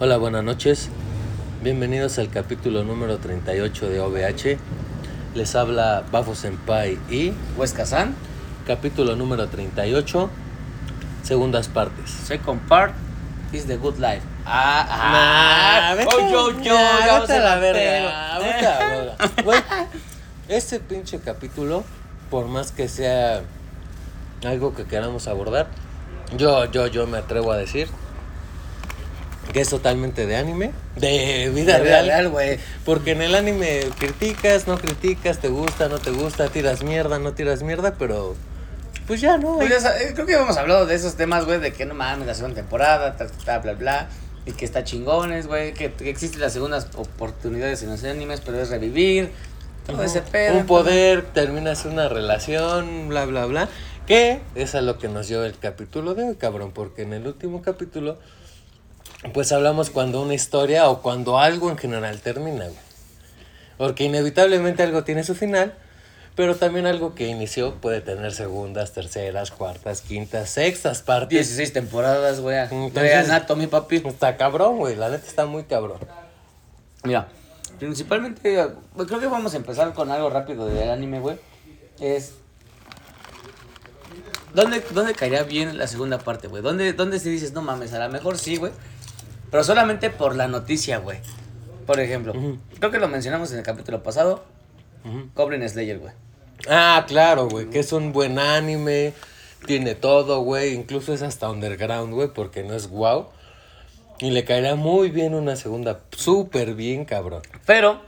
Hola, buenas noches. Bienvenidos al capítulo número 38 de OVH. Les habla Bafo Senpai y Huesca San, capítulo número 38, segundas partes. second part is the good life. Ah, Nah, ah, vete- oh, yo, yo, nah, ya vete se a la la verga, pego. vete a la verga. Güey, este pinche capítulo, por más que sea algo que queramos abordar, yo, yo, yo me atrevo a decir que es totalmente de anime, de vida De real, güey. Porque en el anime criticas, no criticas, te gusta, no te gusta, tiras mierda, no tiras mierda, pero pues ya, ¿no? Pues ya eh, creo que hemos hablado de esos temas, güey, de que no mames, la segunda temporada, ta, ta, ta, bla, bla, y que está chingones, güey, que, que existen las segundas oportunidades en los animes, pero es revivir, todo ese pedo. Un poder, terminas una relación, bla, bla, bla. Que es a lo que nos dio el capítulo de hoy, cabrón. Porque en el último capítulo, pues hablamos cuando una historia o cuando algo en general termina, güey. Porque inevitablemente algo tiene su final, pero también algo que inició puede tener segundas, terceras, cuartas, quintas, sextas partes. 16 temporadas, güey. Grey Anatomy, papi. Está cabrón, güey. La neta está muy cabrón. Mira, principalmente, creo que vamos a empezar con algo rápido del anime, güey. Es. ¿Dónde, ¿Dónde caería bien la segunda parte, güey? ¿Dónde, ¿Dónde si dices, no mames, a lo mejor sí, güey? Pero solamente por la noticia, güey. Por ejemplo, creo que lo mencionamos en el capítulo pasado. Goblin Slayer, güey. Ah, claro, güey, que es un buen anime, tiene todo, güey, incluso es hasta underground, güey, porque no es wow. Y le caerá muy bien una segunda, súper bien, cabrón. Pero,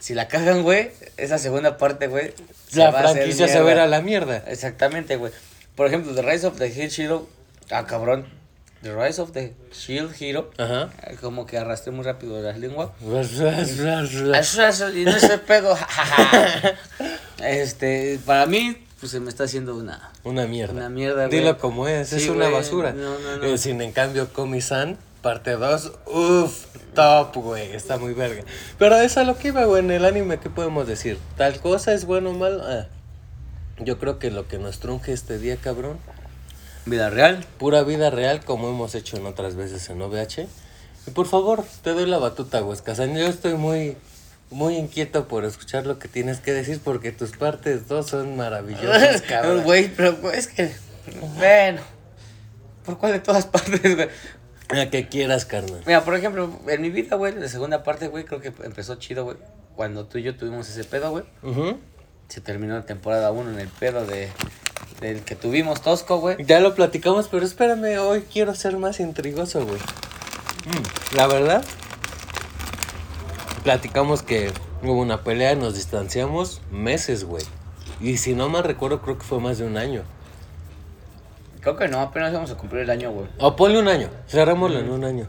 si la cagan, güey, esa segunda parte, güey. La va franquicia se verá a la mierda. Exactamente, güey. Por ejemplo, The Rise of the Hero. Ah, cabrón. The Rise of the Shield Hero. Ajá. eh, Como que arrastré muy rápido la lengua. Y no ese pedo. este, para mí, pues se me está haciendo una. Una mierda. Una mierda, güey. Dilo como es, Sí, es una güey, basura. no, no, no. Eh, sin en cambio, Komi-san, parte 2, uff, top, güey, está muy verga. Pero eso es a lo que iba, güey, en el anime, ¿qué podemos decir? ¿Tal cosa es bueno o malo? Ah, yo creo que lo que nos trunje este día, cabrón, Vida real. pura vida real, como hemos hecho en otras veces en OVH. Y por favor, te doy la batuta, Huescasan. Yo estoy muy, muy inquieto por escuchar lo que tienes que decir, porque tus partes dos son maravillosas, cabrón. Güey, pero es que. Bueno. ¿Por cuál de todas partes, güey? La que quieras, carnal. Mira, por ejemplo, en mi vida, güey, la segunda parte, güey, creo que empezó chido, güey. Cuando tú y yo tuvimos ese pedo, güey. Se terminó la temporada 1 en el pedo de del que tuvimos Tosco, güey. Ya lo platicamos, pero espérame, hoy quiero ser más intrigoso, güey. Mm, La verdad, platicamos que hubo una pelea, nos distanciamos meses, güey. Y si no mal recuerdo, creo que fue más de un año. Creo que no, apenas vamos a cumplir el año, güey. O ponle un año, cerrémoslo en un año.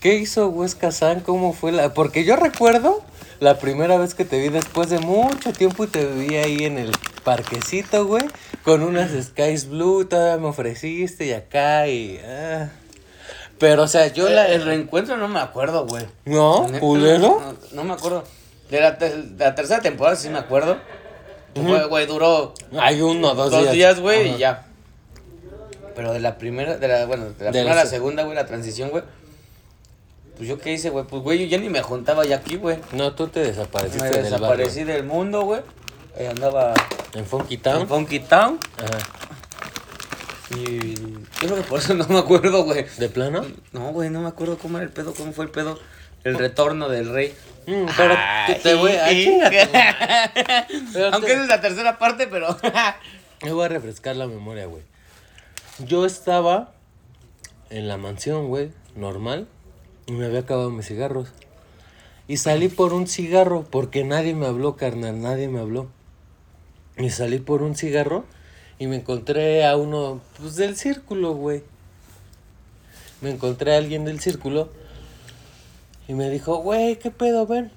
¿Qué hizo Huesca San? ¿Cómo fue la...? Porque yo recuerdo la primera vez que te vi después de mucho tiempo y te vi ahí en el parquecito, güey, con unas Skies Blue, todavía me ofreciste y acá y... ah. Pero, o sea, yo la... El reencuentro no me acuerdo, güey. ¿No? ¿Culero? No, no me acuerdo. De la, te- de la tercera temporada sí me acuerdo. Güey, duró Hay uno, dos, dos días, güey, y ya. Pero de la primera, de la, bueno, de la De primera a la se- segunda, güey, la transición, güey. Pues yo qué hice, güey. Pues, güey, yo ya ni me juntaba ya aquí, güey. No, tú te desapareciste Me desaparecí del mundo, güey. Eh, andaba En Funky Town. en Funky Town. Ajá. Y yo creo que por eso no me acuerdo, güey. ¿De plano? No, güey, no me acuerdo cómo era el pedo, cómo fue el pedo. El retorno del rey. Mm, pero te, te voy a... Madre. Pero te- Aunque es la tercera parte, pero. Me voy a refrescar la memoria, güey. Yo estaba en la mansión, güey, normal, y me había acabado mis cigarros. Y salí por un cigarro, porque nadie me habló, carnal, nadie me habló. Y salí por un cigarro y me encontré a uno, pues del círculo, güey. Me encontré a alguien del círculo y me dijo, güey, ¿qué pedo, ven?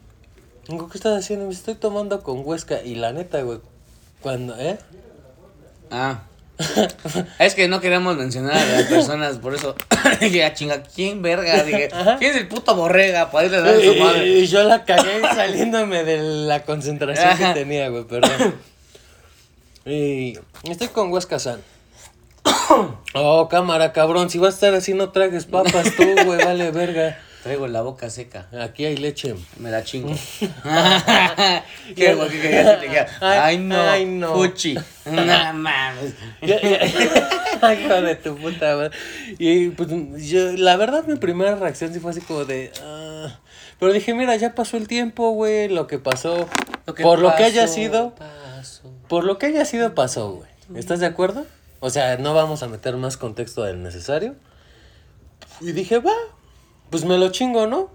Digo, ¿qué estás haciendo? Me estoy tomando con Huesca. Y la neta, güey, cuando, ¿eh? Ah. Es que no queríamos mencionar a las personas, por eso dije, ah, chinga, ¿quién verga? Dije, ¿quién es el puto borrega para irle a dar su Y, madre? y yo la cagué saliéndome de la concentración que tenía, güey, perdón. Y estoy con Huesca San. Oh, cámara, cabrón. Si vas a estar así, no tragues papas tú, güey. Vale, verga. Traigo la boca seca. Aquí hay leche. Me la chingo. ¿Qué, güey? ¿Qué querías que te dijera? Ay, no. ay, no. Fuchi. No mames. Ya, ya. Hijo de tu puta madre. Y pues yo, la verdad, mi primera reacción sí fue así como de. ah. Pero dije, mira, ya pasó el tiempo, güey. Lo que pasó. Lo que por lo que haya sido. Pasó. Por lo que haya sido, pasó, güey. ¿Estás de acuerdo? O sea, no vamos a meter más contexto del necesario. Y dije, va, pues me lo chingo, ¿no?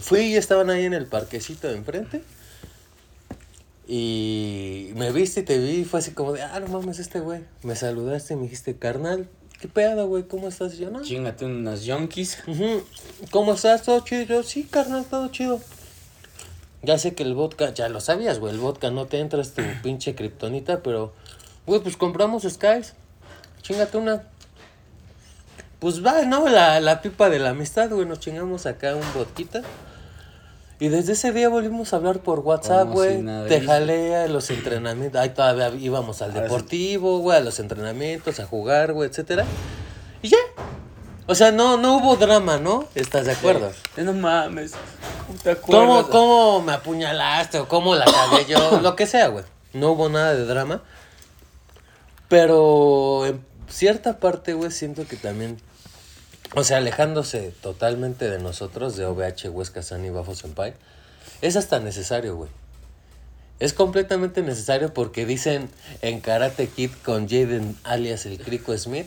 Fui y estaban ahí en el parquecito de enfrente. Y me viste y te vi y fue así como de, ah, no mames, este güey. Me saludaste y me dijiste, carnal, ¿qué pedo, güey? ¿Cómo estás? Yo, no. Chingate unos yonkis. ¿Cómo estás? ¿Todo chido? Yo, sí, carnal, todo chido. Ya sé que el vodka, ya lo sabías, güey, el vodka no te entra, es tu pinche kriptonita, pero, güey, pues compramos Skies. Chingate una. Pues va, ¿no? La, la pipa de la amistad, güey, nos chingamos acá un vodquita. Y desde ese día volvimos a hablar por WhatsApp, güey. Te jalé a los entrenamientos. Ahí todavía íbamos al sí. deportivo, güey, a los entrenamientos, a jugar, güey, etcétera. Y ya. O sea, no, no hubo drama, ¿no? ¿Estás de acuerdo? Sí. No mames. ¿Cómo te acuerdas? ¿Cómo, ¿Cómo me apuñalaste o cómo la cagué yo? Lo que sea, güey. No hubo nada de drama. Pero en cierta parte, güey, siento que también. O sea, alejándose totalmente de nosotros, de OVH, Huesca, San y Bafo Senpai, es hasta necesario, güey. Es completamente necesario porque dicen en Karate Kid con Jaden alias el Crico Smith,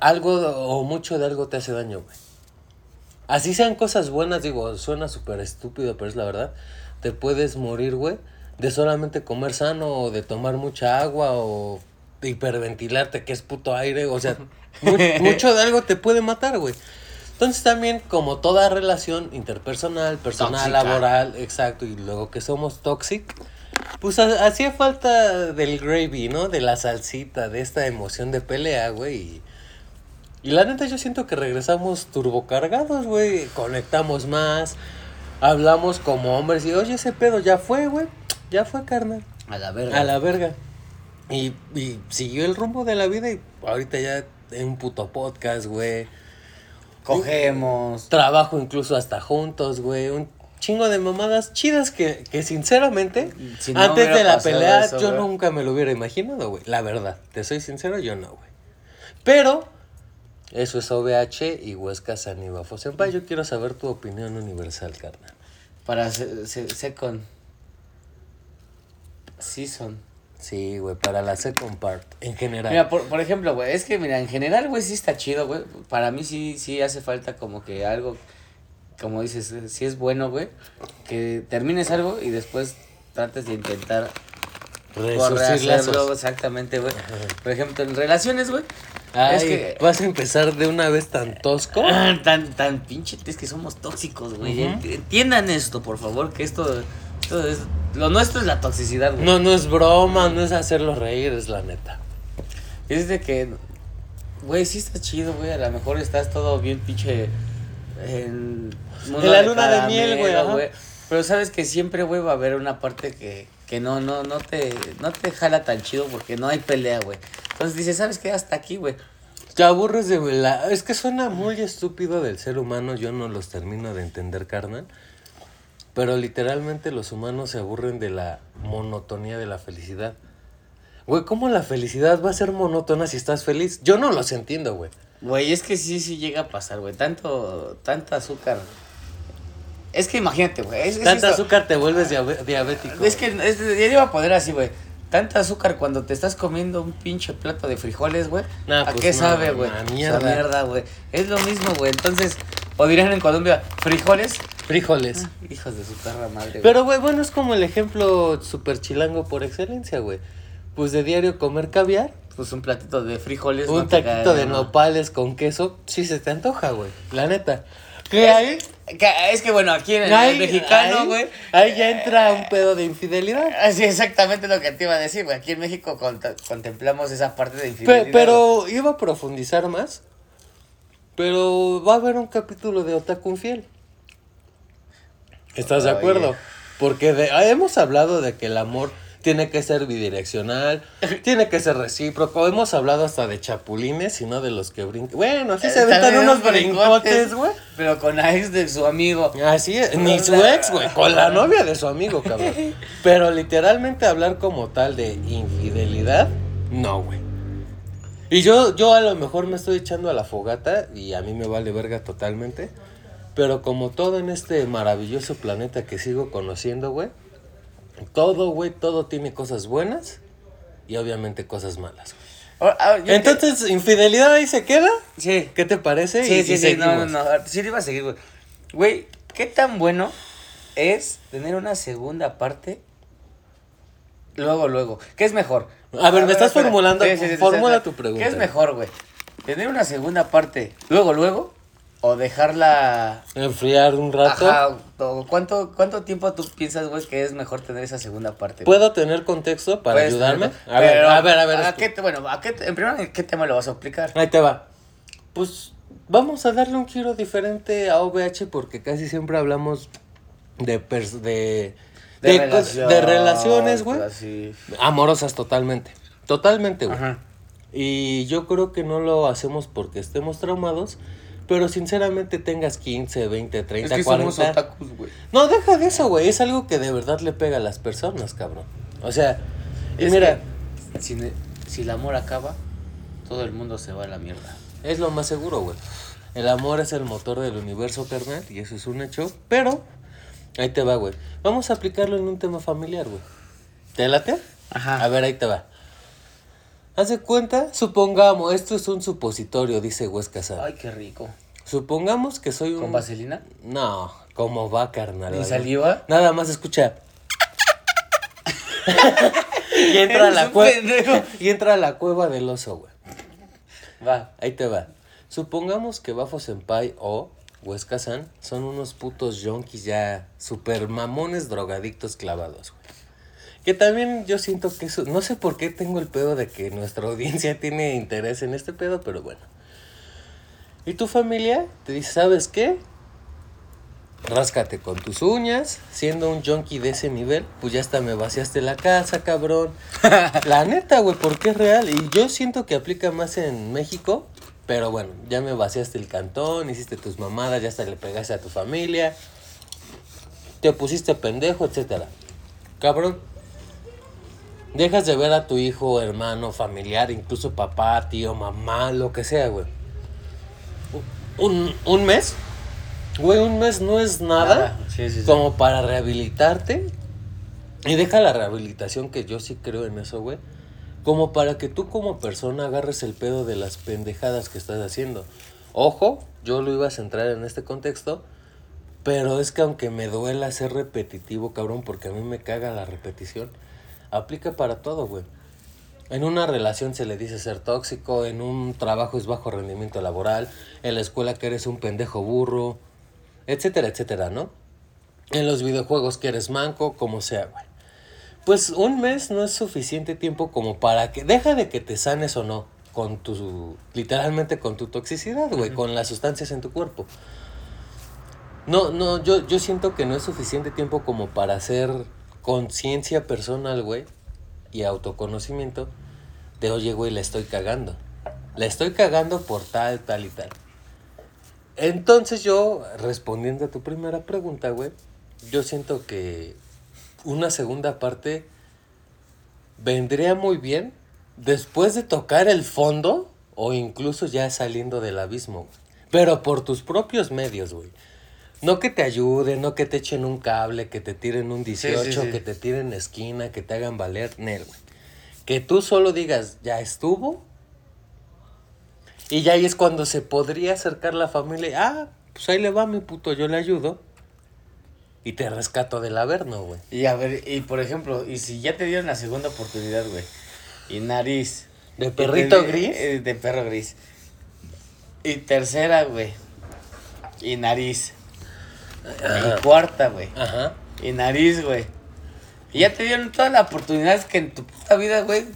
algo o mucho de algo te hace daño, güey. Así sean cosas buenas, digo, suena súper estúpido, pero es la verdad. Te puedes morir, güey, de solamente comer sano o de tomar mucha agua o de hiperventilarte, que es puto aire. O sea, mu- mucho de algo te puede matar, güey. Entonces también, como toda relación interpersonal, personal, Tóxica. laboral, exacto, y luego que somos toxic, pues ha- hacía falta del gravy, ¿no? De la salsita, de esta emoción de pelea, güey. Y, y la neta yo siento que regresamos turbocargados, güey. Conectamos más, hablamos como hombres y, oye, ese pedo ya fue, güey. Ya fue, carnal. A la verga. A la verga. Y, y siguió el rumbo de la vida y ahorita ya en un puto podcast, güey. Cogemos. Trabajo incluso hasta juntos, güey. Un chingo de mamadas chidas que, que sinceramente, Si no antes de la pelea, eso, yo güey. nunca me lo hubiera imaginado, güey. La verdad, te soy sincero, yo no, güey. Pero, eso es OVH y Huesca San Ibafo. Senpai, yo quiero saber tu opinión universal, carnal. Para se- se- Second. Season. Sí, güey, para la second part, en general. Mira, por, por ejemplo, güey, es que, mira, en general, güey, sí está chido, güey. Para mí sí, sí hace falta como que algo, como dices, eh, sí es bueno, güey, que termines algo y después trates de intentar por lazos. exactamente, güey. Por ejemplo, en relaciones, güey, Ay, es que... vas a empezar de una vez tan tosco. Ah, tan, tan pinche, es que somos tóxicos, güey. Entiendan esto, por favor, que esto, esto es, lo nuestro es la toxicidad, güey. No, no es broma, no es hacerlo reír, es la neta. Es de que, güey, sí está chido, güey. A lo mejor estás todo bien pinche en, la luna de miel, güey. Pero sabes que siempre, güey, va a haber una parte que, que no, no, no te, no te jala tan chido porque no hay pelea, güey. Entonces dices, ¿sabes qué? Hasta aquí, güey. Te aburres de la... Es que suena muy estúpido del ser humano, yo no los termino de entender, carnal. Pero literalmente los humanos se aburren de la monotonía de la felicidad. Güey, ¿cómo la felicidad va a ser monótona si estás feliz? Yo no los entiendo, güey. Güey, es que sí, sí llega a pasar, güey. Tanto, tanta azúcar. Es que imagínate, güey. Es, es Tanta esto- azúcar te vuelves diabético. Es que es, ya iba a poner así, güey. Tanta azúcar cuando te estás comiendo un pinche plato de frijoles, güey. Nah, ¿A pues qué no, sabe, güey? mierda. mierda, güey. Es lo mismo, güey. Entonces, o dirían en Colombia, frijoles. Frijoles. Hijos de su perra madre, güey. Pero, güey, bueno, es como el ejemplo super chilango por excelencia, güey. Pues de diario comer caviar, Pues un platito de frijoles. un no taquito de no. nopales con queso, sí se te antoja, güey. La neta. ¿Qué hay? Es que bueno, aquí en el, mexicano, güey. Ahí ya entra un pedo de infidelidad. Así exactamente lo que te iba a decir, güey. Aquí en México cont- contemplamos esa parte de infidelidad. pero iba a profundizar más. Pero va a haber un capítulo de Otaku Infiel. ¿Estás de acuerdo? Porque de- ah, hemos hablado de que el amor tiene que ser bidireccional, tiene que ser recíproco. Hemos hablado hasta de chapulines y no de los que brincan. Bueno, así se aventan unos brincotes, brincotes, güey. Pero con la ex de su amigo. Así es, ni su ex, güey, con la novia de su amigo, cabrón. Pero literalmente hablar como tal de infidelidad, no, güey. Y yo, yo a lo mejor me estoy echando a la fogata y a mí me vale verga totalmente. Pero como todo en este maravilloso planeta que sigo conociendo, güey. Todo, güey, todo tiene cosas buenas y obviamente cosas malas. güey. Ah, te- Entonces, infidelidad ahí se queda. Sí. ¿Qué te parece? Sí, Y- sí, y sí, no, no, no. Sí, te iba a seguir, güey. Güey, ¿qué tan bueno es tener una segunda parte luego, luego? ¿Qué es mejor? A ver, me estás espera. formulando- formula espera. tu pregunta. ¿Qué es mejor, güey? ¿Tener una segunda parte luego, luego? ¿O dejarla... Enfriar un rato. Ajá, o ¿cuánto, ¿cuánto tiempo tú piensas, güey, que es mejor tener esa segunda parte? güey? ¿Puedo tener contexto para Puedes ayudarme? A ver, a ver, a ver. ¿a bueno, ¿a qué en primer lugar, ¿qué tema lo vas a aplicar? Ahí te va. Pues vamos a darle un giro diferente a OVH porque casi siempre hablamos de pers- de, de, cos- relación, de relaciones, güey. así. Amorosas totalmente. Totalmente, güey. Ajá. Y yo creo que no lo hacemos porque estemos traumados, pero sinceramente tengas 15, 20, 30, Es que 40. somos otakus. No, deja de eso, güey. Es algo que de verdad le pega a las personas, cabrón. O sea, Es mira, que si, si el amor acaba, todo el mundo se va a la mierda. es lo más seguro, güey. El amor es el motor del universo, carnal, y eso es un hecho. Pero, ahí te va, güey. Vamos a aplicarlo en un tema familiar, güey. ¿Te late? Ajá. A ver, ahí te va. Haz de cuenta, supongamos, esto es un supositorio, dice Huesca. Ay, qué rico. Supongamos que soy un... ¿Con vaselina? No, ¿cómo va, carnal? ¿Ni saliva? Nada más escucha. y entra a la cueva. Y entra a la cueva del oso, güey. Va. Ahí te va. Supongamos que Bafo Senpai o Huesca San son unos putos yonkis ya super mamones drogadictos clavados, güey. Que también yo siento que eso. No sé por qué tengo el pedo de que nuestra audiencia tiene interés en este pedo, pero bueno. Y tu familia te dice, ¿sabes qué? Ráscate con tus uñas, siendo un junkie de ese nivel, pues ya hasta me vaciaste la casa, cabrón. La neta, güey, porque es real. Y yo siento que aplica más en México, pero bueno, ya me vaciaste el cantón, hiciste tus mamadas, ya hasta le pegaste a tu familia, te pusiste pendejo, etcétera. Cabrón, dejas de ver a tu hijo, hermano, familiar, incluso papá, tío, mamá, lo que sea, güey. Un, un mes, güey, un mes no es nada Sí, sí, sí. como para rehabilitarte. Y deja la rehabilitación, que yo sí creo en eso, güey. Como para que tú como persona agarres el pedo de las pendejadas que estás haciendo. Ojo, yo lo iba a centrar en este contexto. Pero es que aunque me duela ser repetitivo, cabrón, porque a mí me caga la repetición, aplica para todo, güey. En una relación se le dice ser tóxico, en un trabajo es bajo rendimiento laboral, en la escuela que eres un pendejo burro, etcétera, etcétera, ¿no? En los videojuegos que eres manco, como sea, güey. Pues un mes no es suficiente tiempo como para que, deja de que te sanes o no, con tu, literalmente con tu toxicidad, güey, con las sustancias en tu cuerpo. No, no, yo, yo siento que no es suficiente tiempo como para hacer conciencia personal, güey, y autoconocimiento de, oye, güey, la estoy cagando. La estoy cagando por tal, tal y tal. Entonces yo, respondiendo a tu primera pregunta, güey, yo siento que una segunda parte vendría muy bien después de tocar el fondo o incluso ya saliendo del abismo, güey. Pero por tus propios medios, güey. No que te ayuden, no que te echen un cable, que te tiren un 18, sí. que te tiren esquina, que te hagan valer, Nel, güey. Que tú solo digas, ya estuvo. Y ya ahí es cuando se podría acercar la familia. Ah, pues ahí le va mi puto, yo le ayudo. Y te rescato del averno, güey. Y a ver, y por ejemplo, y si ya te dieron la segunda oportunidad, güey. Y nariz. ¿De perrito te- gris? eh, De perro gris. Y tercera, güey. Y nariz. Ajá. Y cuarta, güey. Ajá. Y nariz, güey. Y ya te dieron todas las oportunidades que en tu puta vida, güey.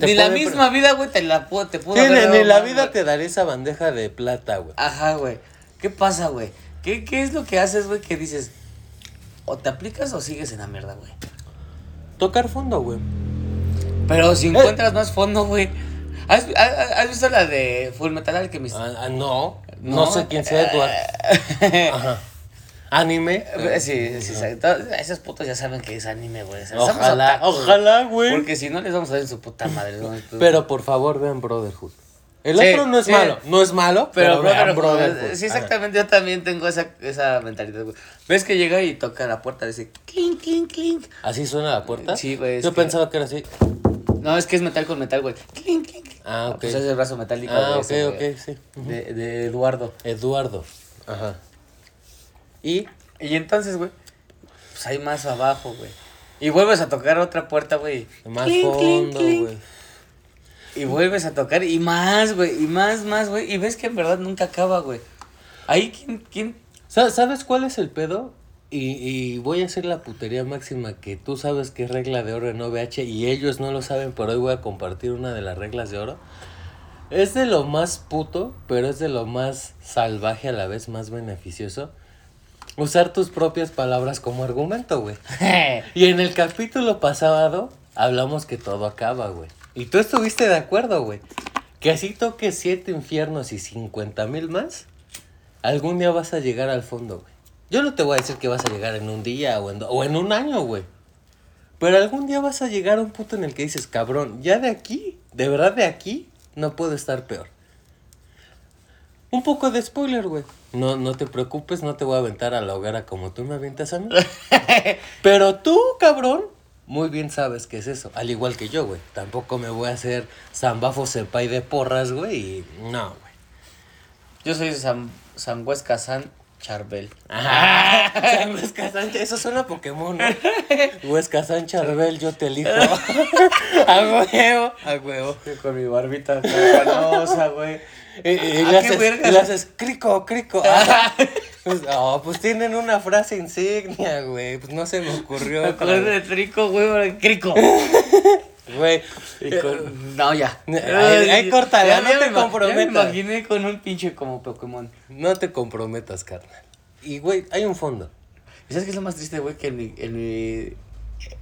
Ni la misma vida, güey, te la pudo, te pudo Sí, haber ni, la vida güey. te daré esa bandeja de plata, güey. Ajá, güey. ¿Qué pasa, güey? ¿Qué, ¿Qué es lo que haces, güey, que dices? O te aplicas o sigues en la mierda, güey. Tocar fondo, güey. Pero si encuentras más fondo, güey. ¿Has, has- has visto la de Full Metal Alchemist? Ah, ah, no, no, No. sé quién sea Edward. Ajá. Anime. Sí, sí, sí. Todos- Esos putos ya saben que es anime, güey. O sea, somos Ojalá, ojalá, güey. Porque si no les vamos a dar en su puta madre. ¿no? Pero por favor, vean Brotherhood. El Sí, otro no es sí. malo, no es malo, pero, Pero, vean Brotherhood. sí, Ajá. exactamente. Yo también tengo esa, esa mentalidad, güey. ¿Ves que llega y toca la puerta? Dice, clink, clink, clink. ¿Así suena la puerta? Sí, güey, Yo que- pensaba que era así. No, es que es metal con metal, güey. Clink, clink. Ah, ok. Pues es el brazo metálico. Ah, de ok, ese, ok, sí. De, de Eduardo. Eduardo. Ajá. Y Y entonces, güey, pues hay más abajo, güey. Y vuelves a tocar otra puerta, güey. más Clink, fondo, güey. Y vuelves a tocar y más, güey. Y más, más, güey. Y ves que en verdad nunca acaba, güey. Ahí, ¿quién, quién? Sa- ¿Sabes cuál es el pedo? Y, y voy a hacer la putería máxima que tú sabes que es regla de oro en OVH y ellos no lo saben, pero hoy voy a compartir una de las reglas de oro. Es de lo más puto, pero es de lo más salvaje a la vez más beneficioso. Usar tus propias palabras como argumento, güey. Y en el capítulo pasado hablamos que todo acaba, güey. Y tú estuviste de acuerdo, güey. Que así toques siete infiernos y cincuenta mil más, algún día vas a llegar al fondo, güey. Yo no te voy a decir que vas a llegar en un día o en, o en un año, güey. Pero algún día vas a llegar a un punto en el que dices, cabrón, ya de aquí, de verdad de aquí, no puedo estar peor. Un poco de spoiler, güey. No, no te preocupes, no te voy a aventar a la hoguera como tú me avientas a mí. Pero tú, cabrón, muy bien sabes qué es eso. Al igual que yo, güey. Tampoco me voy a hacer zambafo senpai de porras, güey. Y no, güey. Yo soy San, San Huesca San Charbel. Ajá. San Huesca Sánchez, eso suena Pokémon, ¿no? Huesca San Charbel, yo te elijo. a huevo, a huevo. Con mi barbita güey. Y, vergas. y le haces crico, crico. Ah. Pues, oh, pues tienen una frase insignia, güey. Pues no se me ocurrió. Acordé de Trico, güey, Crico. Güey. Con- No, ya. Ahí- ahí córtala, Ya- no te comprometas. Me imaginé con un pinche como Pokémon. No te comprometas, carnal. Y, güey, hay un fondo. ¿Y sabes qué es lo más triste, güey? Que en mi, en mi...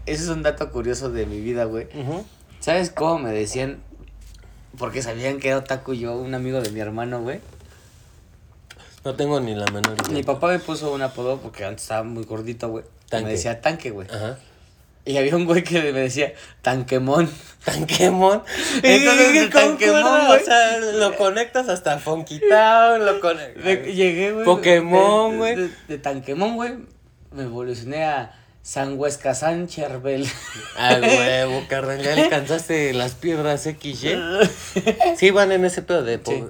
Ese es un dato curioso de mi vida, güey. ¿Sabes cómo me decían? Porque sabían que era otaku yo, un amigo de mi hermano, güey. No tengo ni la menor idea. Mi papá me puso un apodo porque antes estaba muy gordito, güey. Me decía tanque, güey. Ajá. Y había un güey que me decía tanquemón. Tanquemon. Entonces, concuerda, güey. O sea, lo conectas hasta Funky Town, lo conectas. Llegué, güey. Pokémon, de- güey. De, de Tanquemón, güey. Me evolucioné a San Huesca San Cherbel. Ah, huevo, carnal, ya alcanzaste las piedras XY. Sí, van en ese pedo de. po- Sí.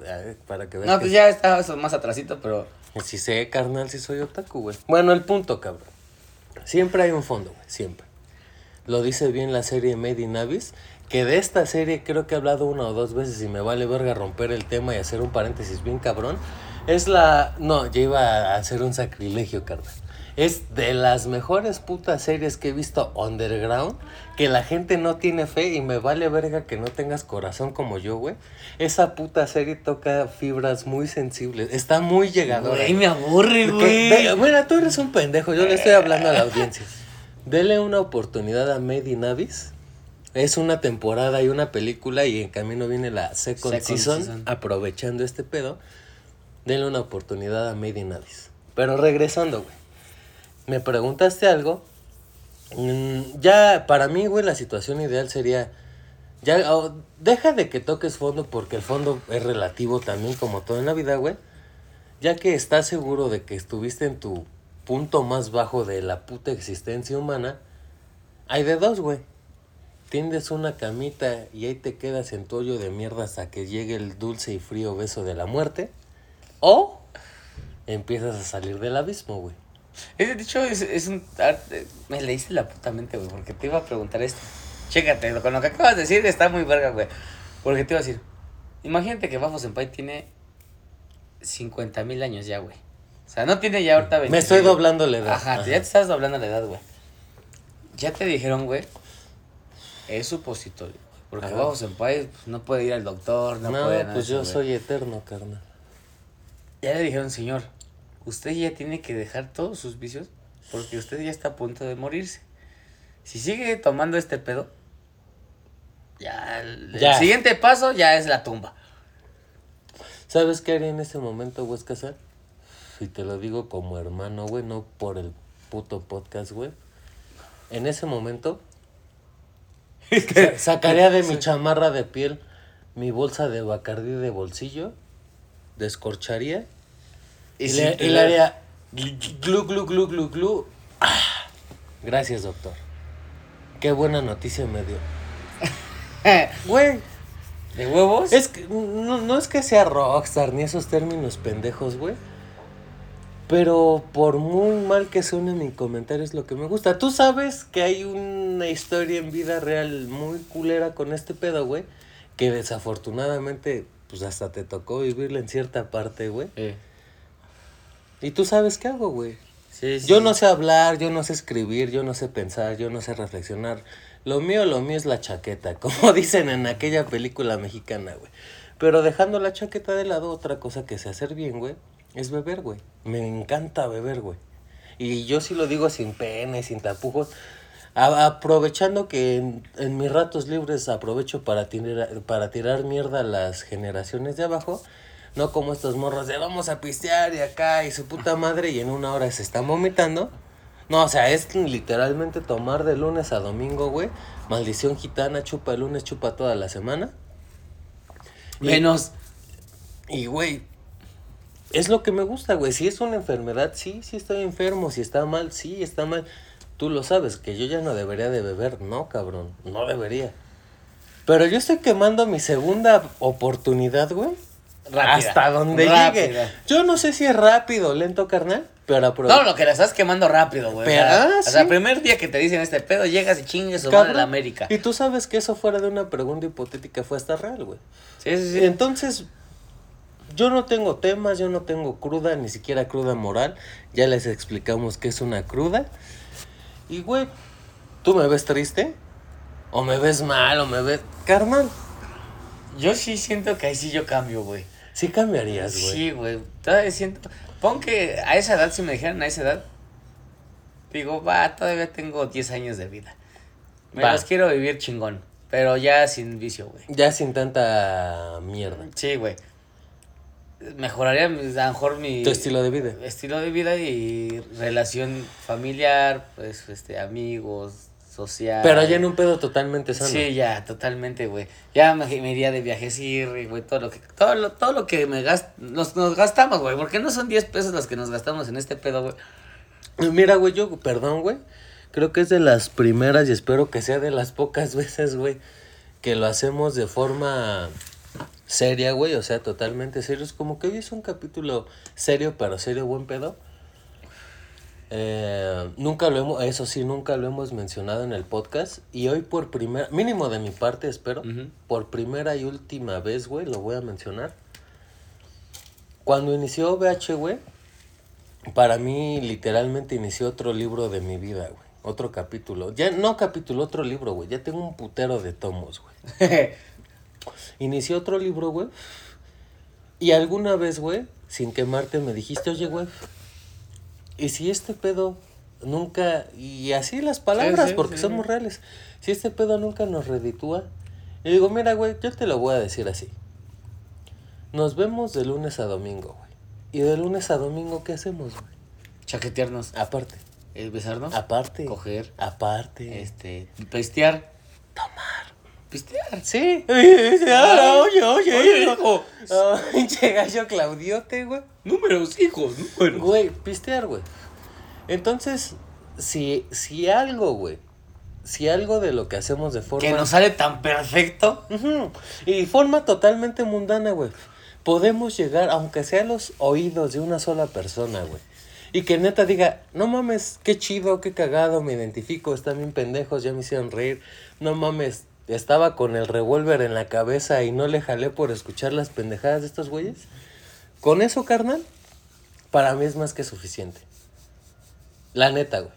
Para que veas. No, que- pues ya estaba eso más atrasito, pero. Sí sé, carnal, sí soy otaku, güey. Bueno, el punto, cabrón. Siempre hay un fondo, güey, siempre. Lo dice bien la serie Made in Abyss, que de esta serie creo que he hablado una o dos veces y me vale verga romper el tema y hacer un paréntesis bien cabrón. Es la... No, ya iba a hacer un sacrilegio, carnal. Es de las mejores putas series que he visto underground, que la gente no tiene fe y me vale verga que no tengas corazón como yo, güey. Esa puta serie toca fibras muy sensibles, está muy llegadora. Güey, me aburre, güey. bueno, tú eres un pendejo, yo le estoy hablando a la audiencia. Dele una oportunidad a Made in Abyss. Es una temporada y una película y en camino viene la second, Second season, season. aprovechando este pedo. Denle una oportunidad a Made in Abyss. Pero regresando, güey. Me preguntaste algo. Mm, ya, para mí, güey, la situación ideal sería... Ya, oh, deja de que toques fondo porque el fondo es relativo también como todo en la vida, güey. Ya que estás seguro de que estuviste en tu punto más bajo de la puta existencia humana, hay de dos, güey. Tiendes una camita y ahí te quedas en tu hoyo de mierda hasta que llegue el dulce y frío beso de la muerte. O empiezas a salir del abismo, güey. Ese dicho es, es un. arte- Me leíste la puta mente, güey, porque te iba a preguntar esto. Chécate, con lo que acabas de decir está muy verga, güey. Porque te iba a decir. Imagínate que Bafo Senpai tiene 50 mil años ya, güey. O sea, no tiene ya ahorita 20. Me estoy doblando la edad. Ajá, Ajá. ya te estás doblando la edad, güey. Ya te dijeron, güey. Es supositorio. güey, Porque Ajá. Bafo Senpai pues, no puede ir al doctor, no, No, puede nada. pues yo güey. soy eterno, carnal. Ya le dijeron, señor, usted ya tiene que dejar todos sus vicios porque usted ya está a punto de morirse. Si sigue tomando este pedo, ya el, siguiente paso ya es la tumba. ¿Sabes qué haría en ese momento, güey, Casar? Y te lo digo como hermano, güey, no por el puto podcast, güey. En ese momento, sa- sacaría de mi chamarra de piel mi bolsa de bacardí de bolsillo, descorcharía y, si le, te y le la- haría glu, glu, glu, glu, glu. Ah, gracias, doctor. Qué buena noticia me dio. Güey, ¿De huevos? es que no, no es que sea rockstar ni esos términos pendejos, güey. Pero por muy mal que suene mi comentario es lo que me gusta. Tú sabes que hay una historia en vida real muy culera con este pedo, güey. Que desafortunadamente, pues hasta te tocó vivirla en cierta parte, güey. Eh, Y tú sabes qué hago, güey. sí, sí, Yo no sé hablar, yo no sé escribir, yo no sé pensar, yo no sé reflexionar. Lo mío, lo mío es la chaqueta, como dicen en aquella película mexicana, güey. Pero dejando la chaqueta de lado, otra cosa que sé hacer bien, güey, es beber, güey. Me encanta beber, güey. Y yo sí lo digo sin pena y sin tapujos. A- aprovechando que en, en mis ratos libres aprovecho para tirar, para tirar mierda a las generaciones de abajo. No como estos morros de vamos a pistear y acá y su puta madre y en una hora se están vomitando. No, o sea, es literalmente tomar de lunes a domingo, güey. Maldición gitana, chupa el lunes, chupa toda la semana. Y- Menos. y, güey, es lo que me gusta, güey. Si es una enfermedad, sí, sí estoy enfermo. Si está mal, sí, está mal. Tú lo sabes, que yo ya no debería de beber. No, cabrón, no debería. Pero yo estoy quemando mi segunda oportunidad, güey. Rápida. Hasta donde Rápida. llegue. Yo no sé si es rápido o lento, carnal, pero aprovecho. No, lo que la estás quemando rápido, güey. Pero, o sea, ah, o sea, sí. primer día que te dicen este pedo, llegas y chingues o Cabrón. la América. Y tú sabes que eso fuera de una pregunta hipotética fue hasta real, güey. Sí, sí, sí. Entonces, yo no tengo temas, yo no tengo cruda, ni siquiera cruda moral. Ya les explicamos qué es una cruda. Y, güey, ¿tú me ves triste? ¿O me ves mal? ¿O me ves...? Carnal, Yo sí siento que ahí sí yo cambio, güey. Sí cambiarías, güey. Sí, güey. Todavía siento. Pon que a esa edad, si me dijeran a esa edad, digo, va, todavía tengo 10 años de vida. Me Va. los quiero vivir chingón. Pero ya sin vicio, güey. Ya sin tanta mierda. Sí, güey. Mejoraría a lo mejor mi Tu estilo de vida. estilo de vida y relación familiar, pues, este, amigos, social. Pero ya en un pedo totalmente sano. Sí, ya, totalmente, güey. Ya me, me iría de viajes ir, güey, todo lo que, todo lo, todo lo que me gast, nos, nos gastamos, güey, porque no son 10 pesos los que nos gastamos en este pedo, güey. Mira, güey, yo, perdón, güey. Creo que es de las primeras y espero que sea de las pocas veces, güey, que lo hacemos de forma seria, güey. O sea, totalmente serio. Es como que hoy es un capítulo serio, pero serio, buen pedo. Eh, nunca lo hemos, eso sí, nunca lo hemos mencionado en el podcast. Y hoy por primera, mínimo de mi parte, espero, por primera y última vez, güey, lo voy a mencionar. Cuando inició VH, güey, para mí literalmente inició otro libro de mi vida, güey. Otro capítulo. Ya no capítulo, otro libro, güey. Ya tengo un putero de tomos, güey. Inició otro libro, güey. Y alguna vez, güey, sin quemarte, me dijiste, oye, güey, ¿y si este pedo nunca... Y así las palabras, sí, porque sí. somos reales. Si este pedo nunca nos reditúa. Y digo, mira, güey, yo te lo voy a decir así. Nos vemos de lunes a domingo, güey. Y de lunes a domingo, ¿qué hacemos, güey? Chaquetearnos, Aparte. eh, besarnos, Aparte. coger, Aparte. este, pistear. Tomar. Pistear. Sí. Ah, oye, oye, Oye, hijo. Pinche gallo Claudiote, güey. Números, hijos, números. Güey, pistear, güey. Entonces, si, si algo, güey. Si algo de lo que hacemos de forma. Que nos sale tan perfecto. Y forma totalmente mundana, güey. Podemos llegar, aunque sea a los oídos de una sola persona, güey. Y que neta diga, no mames, qué chido, qué cagado, me identifico, están bien pendejos, ya me hicieron reír. No mames, estaba con el revólver en la cabeza y no le jalé por escuchar las pendejadas de estos güeyes. Con eso, carnal, para mí es más que suficiente. La neta, güey.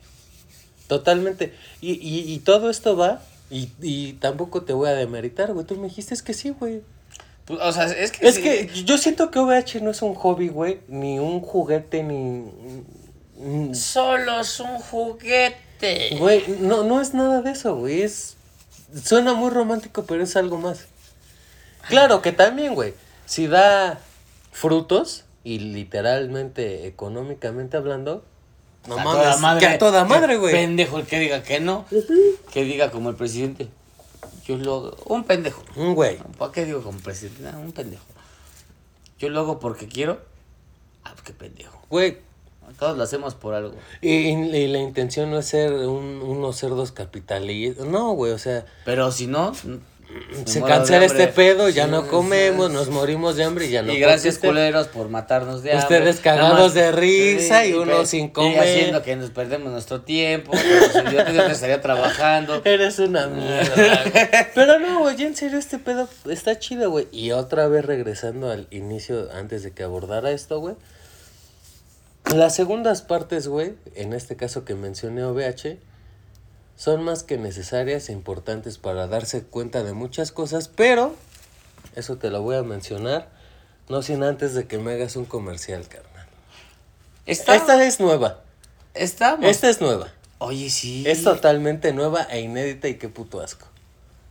Totalmente. Y, y, y todo esto va, y, y tampoco te voy a demeritar, güey. Tú me dijiste es que sí, güey. Pues, o sea, es que. Es sí. que yo siento que OVH no es un hobby, güey, ni un juguete, ni... Solo es un juguete. Güey, no, no es nada de eso, güey. Es. Suena muy romántico, pero es algo más. Claro que también, güey. Si da frutos, y literalmente, económicamente hablando, no A mames. toda madre. Que a toda madre, güey. Pendejo el que diga que no. Que diga como el presidente. Yo lo hago. Un pendejo. Un güey. ¿Para qué digo como presidente? No, un pendejo. Yo lo hago porque quiero. Ah, qué pendejo. Güey. Todos lo hacemos por algo. Y, y la intención no es ser un- unos cerdos capitalistas. No, güey, o sea, Pero si no. se cancela este pedo, ya Sí, no comemos, sí. nos morimos de hambre y ya no y gracias, consiste. culeros, por matarnos de hambre. Ustedes cagados de risa y uno sin Y comer. haciendo que nos perdemos nuestro tiempo. Pero si yo yo estaría trabajando. Eres una mierda. güey. Pero no, güey, en serio este pedo está chido, güey. Y otra vez regresando al inicio, antes de que abordara esto, güey. Las segundas partes, güey, en este caso que mencioné OVH, son más que necesarias e importantes para darse cuenta de muchas cosas, pero eso te lo voy a mencionar, no sin antes de que me hagas un comercial, carnal. Está, Esta es nueva, estamos. esta es nueva. Oye, sí. Es totalmente nueva e inédita y qué puto asco.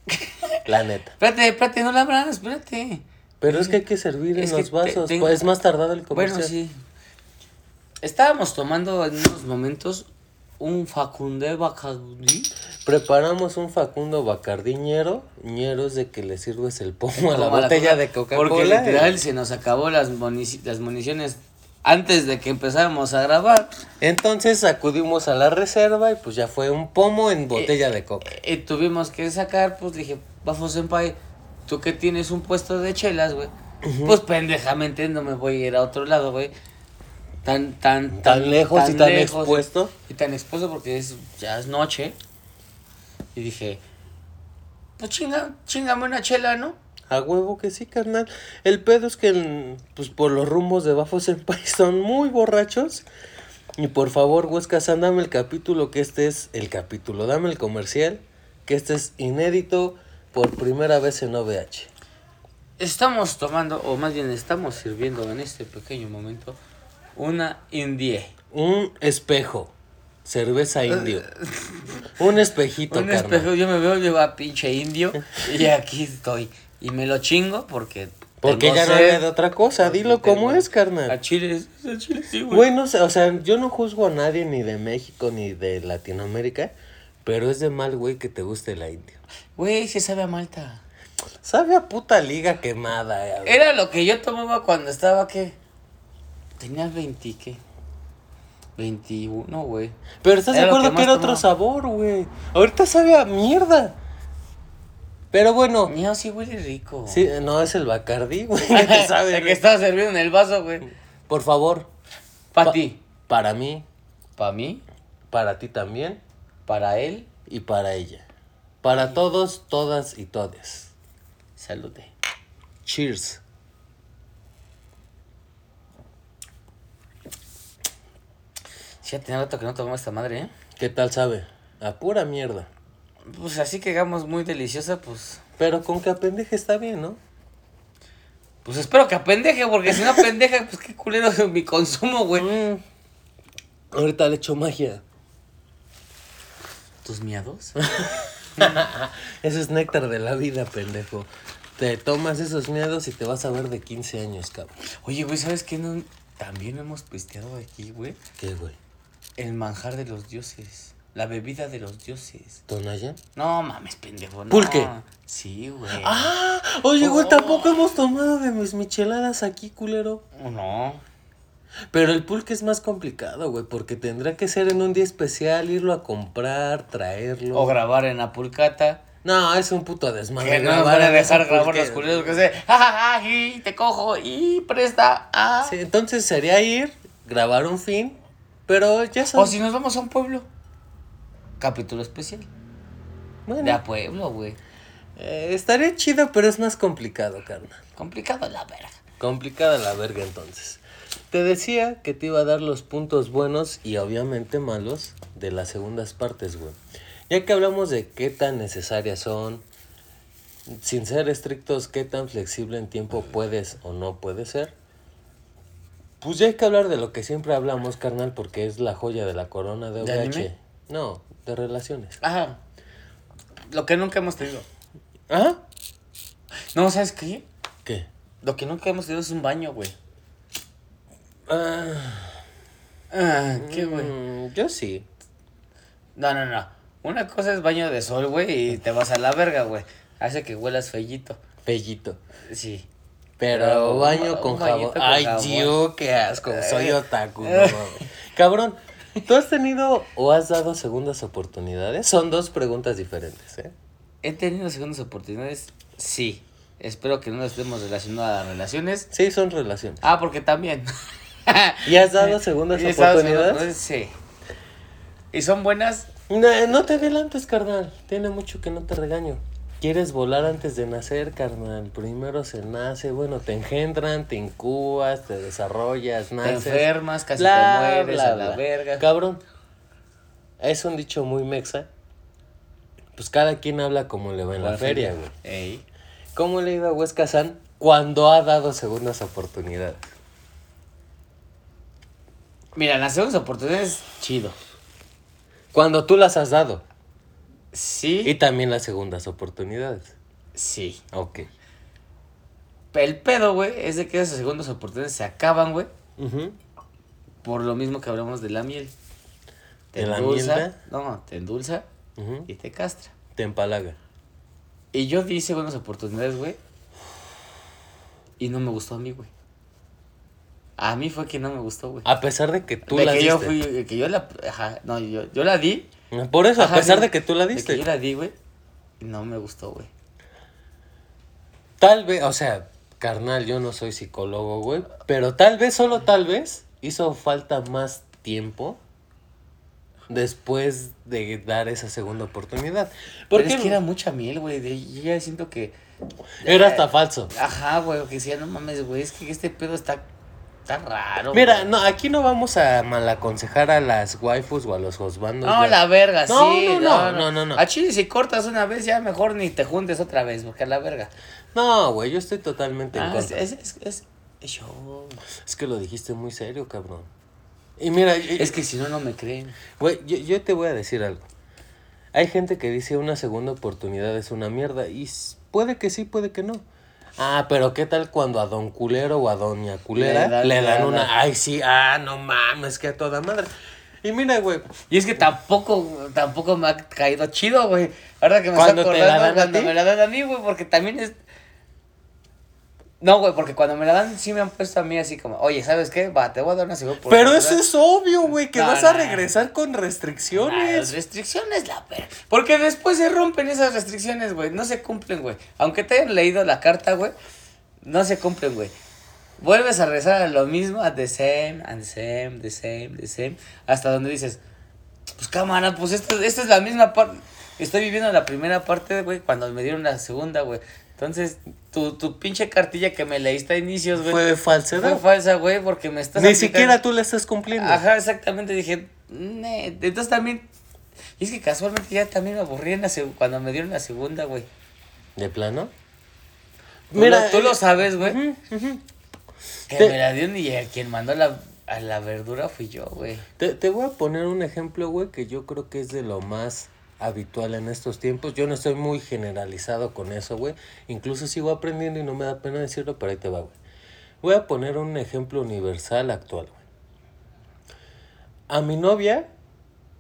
La neta. Espérate, espérate, no la abras, espérate. Pero es que hay que servir en Es los vasos. tengo- Pues es más tardado el comercial. Bueno, sí. Estábamos tomando en unos momentos un Facundé Bacardí. Preparamos un Facundo Bacardiñero. Ñero es de que le sirves el pomo a la Como botella de Porque Coca-Cola. literal se nos acabó las, munici- las municiones antes de que empezáramos a grabar. Entonces acudimos a la reserva y pues ya fue un pomo en botella de coca. Y tuvimos que sacar, pues dije, Bafo Senpai, tú que tienes un puesto de chelas, güey. Pues pendejamente no me voy a ir a otro lado, güey. Tan, tan, Tan lejos y tan lejos, expuesto. Y tan expuesto porque es, ya es noche. Y dije, pues chinga, chingame una chela, ¿no? A huevo que sí, carnal. El pedo es que el- pues por los rumbos de Bafo Senpai son muy borrachos. Y por favor, Huesca San, dame el capítulo, que este es el capítulo. Dame el comercial, que este es inédito por primera vez en OVH. Estamos tomando, o más bien estamos sirviendo en este pequeño momento, una indie. Un espejo. Cerveza indio. Un espejito, Un carnal. espejo, yo me veo, yo a pinche indio, y aquí estoy. Y me lo chingo porque. Porque ya no sed. había de otra cosa. Dilo como es, A carnal. Chile, a Chile sí, güey. Güey, no sé, o sea, yo no juzgo a nadie ni de México ni de Latinoamérica. Pero es de mal, güey, que te guste la india. Güey, se sabe a Malta. Sabe a puta liga quemada, eh. Era lo que yo tomaba cuando estaba, ¿qué? Tenía 20, ¿qué? 21, güey. Pero estás de acuerdo que era otro sabor, güey. Ahorita sabe a mierda. Pero bueno, Mío, sí huele rico. sí, no es el Bacardí, güey. sabe, El que estaba servido en el vaso, güey. Por favor, Para Pa- ti. para mí, Para mí. para ti también Para él. y para ella. Para todos, todas y todes. Salute. Cheers. Ya tenía rato que no tomaba esta madre, ¿eh? ¿Qué tal sabe? A pura mierda. Pues así que hagamos muy deliciosa, pues. Pero con que apendeje está bien, ¿no? Pues espero que apendeje, porque si no apendeja, pues qué culero es mi consumo, güey. Mm. Ahorita le echo magia. ¿Tus miados? Ese es néctar de la vida, pendejo. Te tomas esos miedos y te vas a ver de 15 años, cabrón. Oye, güey, ¿sabes qué? No, también hemos pisteado aquí, güey. ¿Qué, güey? El manjar de los dioses. La bebida de los dioses. ¿Tonayan? No mames, pendejo. No. Pulque. Sí, güey. ¡Ah! Oye, güey, Oh. tampoco hemos tomado de mis micheladas aquí, culero. No. Pero el pulque es más complicado, güey, porque tendrá que ser en un día especial, irlo a comprar, traerlo. O grabar en Apulcata. No, es un puto desmadre. Que no nos van a dejar grabar los culeros que se. ¡Ja, ja, ja! Y te cojo y presta. Ah. Sí, entonces sería ir, grabar un fin, pero ya O sabes. si nos vamos a un pueblo. Capítulo especial. bueno, De a pueblo, güey. eh, estaría chido, pero es más complicado, carnal. Complicado la verga. Complicada la verga entonces. Te decía que te iba a dar los puntos buenos y obviamente malos de las segundas partes, güey. Ya que hablamos de qué tan necesarias son, sin ser estrictos, qué tan flexible en tiempo puedes o no puedes ser. Pues ya hay que hablar de lo que siempre hablamos, carnal, porque es la joya de la corona de ¿De OVH. anime? No, de relaciones. Ajá. Lo que nunca hemos tenido. ¿Ah? No, ¿sabes qué? ¿Qué? Lo que nunca hemos tenido es un baño, güey. Ah, Ah, ¿qué, güey? mm, yo sí. No, no, no. Una cosa es baño de sol, güey, y te vas a la verga, güey. Hace que huelas fellito. Fellito. Sí. Pero, baño con jabón. Ay, yo qué asco. Soy otaku. no mames. Cabrón, ¿tú has tenido o has dado segundas oportunidades? Son dos preguntas diferentes, ¿eh? ¿He tenido segundas oportunidades? Sí. Espero que no nos estemos relacionando a relaciones. Sí, son relaciones. Ah, porque también. ¿Y has dado segundas ¿Y esas oportunidades? Sí. ¿Y son buenas? No, no te adelantes, carnal. Tiene mucho que no te regaño. Quieres volar antes de nacer, carnal. Primero se nace, bueno, te engendran, te incubas, te desarrollas, Te naces. enfermas, casi bla, te mueres bla, a la verga. Cabrón. Es un dicho muy mexa. Pues cada quien habla como le va en la feria, güey. Ey. ¿Cómo le iba a Huesca San cuando ha dado segundas oportunidades? Mira, las segundas oportunidades, chido. Cuando tú las has dado. Sí. Y también las segundas oportunidades. Sí. Ok. El pedo, güey, es de que esas segundas oportunidades se acaban, güey. Por lo mismo que hablamos de la miel. Te ¿De la endulza. miel, No, te endulza y te castra. Te empalaga. Y yo di segundas oportunidades, güey. Y no me gustó a mí, güey. A mí fue que no me gustó, güey. A pesar de que tú de las que yo fui, que yo la, ajá, no, yo, yo la di. Por eso, Ajá, a pesar de que tú la De diste. que yo la di, güey. No me gustó, güey. Tal vez, o sea, carnal, yo no soy psicólogo, güey. Pero tal vez, solo tal vez, hizo falta más tiempo después de dar esa segunda oportunidad. Porque Porque es que era mucha miel, güey. de- Yo ya siento que. era hasta falso. Ajá, güey. Que decía, no mames, güey. Es que este pedo está. Está raro. Mira, güey". no, aquí no vamos a malaconsejar a las waifus o a los husbandos. No, la verga, No, sí. no, no, no, no, no. A Chile, si cortas una vez, ya mejor ni te juntes otra vez, porque a la verga. No, güey, yo estoy totalmente en Ah, es, contra. es, es, es- es show. Es que lo dijiste muy serio, cabrón. Y mira, Es que si no, no me creen. Güey, yo, yo te voy a decir algo. Hay gente que dice una segunda oportunidad es una mierda. Y puede que sí, puede que no. Ah, pero ¿qué tal cuando a don culero o a doña culera Le dan- le una... Ay, sí, ah, no mames, que a toda madre. Y mira, güey, Y es que tampoco, tampoco me ha caído chido, güey. Ahora que me ¿Cuándo estoy te la acordando, cuando ti? me la dan a mí, güey, porque también es... No, güey, porque cuando me la dan sí me han puesto a mí así como, oye, ¿sabes qué? Va, te voy a dar una segunda pero oportunidad". eso es obvio, güey, que No, vas a no. regresar con restricciones. las restricciones, la verga. Porque después se rompen esas restricciones, güey. No se cumplen, güey. Aunque te hayan leído la carta, güey, no se cumplen, güey. Vuelves a rezar a lo mismo, a the same, and the same, the same, the same. Hasta donde dices, pues cámara, pues esto, esta es la misma parte. Estoy viviendo la primera parte, güey, cuando me dieron la segunda, güey. Entonces, tu, tu pinche cartilla que me leíste a inicios, güey. Fue Fue falsedad. falsa, güey, porque me estás Ni aplicando- siquiera tú le estás cumpliendo. Ajá, exactamente, dije, "Ne". entonces también, y es que casualmente ya también me aburrí en la seg- cuando me dieron la segunda, güey. ¿De plano? Tú, lo, tú lo eh, sabes, güey, que te- me la dieron y el quien mandó la, a la verdura fui yo, güey. Te, te voy a poner un ejemplo, güey, que yo creo que es de lo más habitual en estos tiempos. Yo no estoy muy generalizado con eso, güey. Incluso sigo aprendiendo y no me da pena decirlo, pero ahí te va, güey. Voy a poner un ejemplo universal actual, güey. A mi novia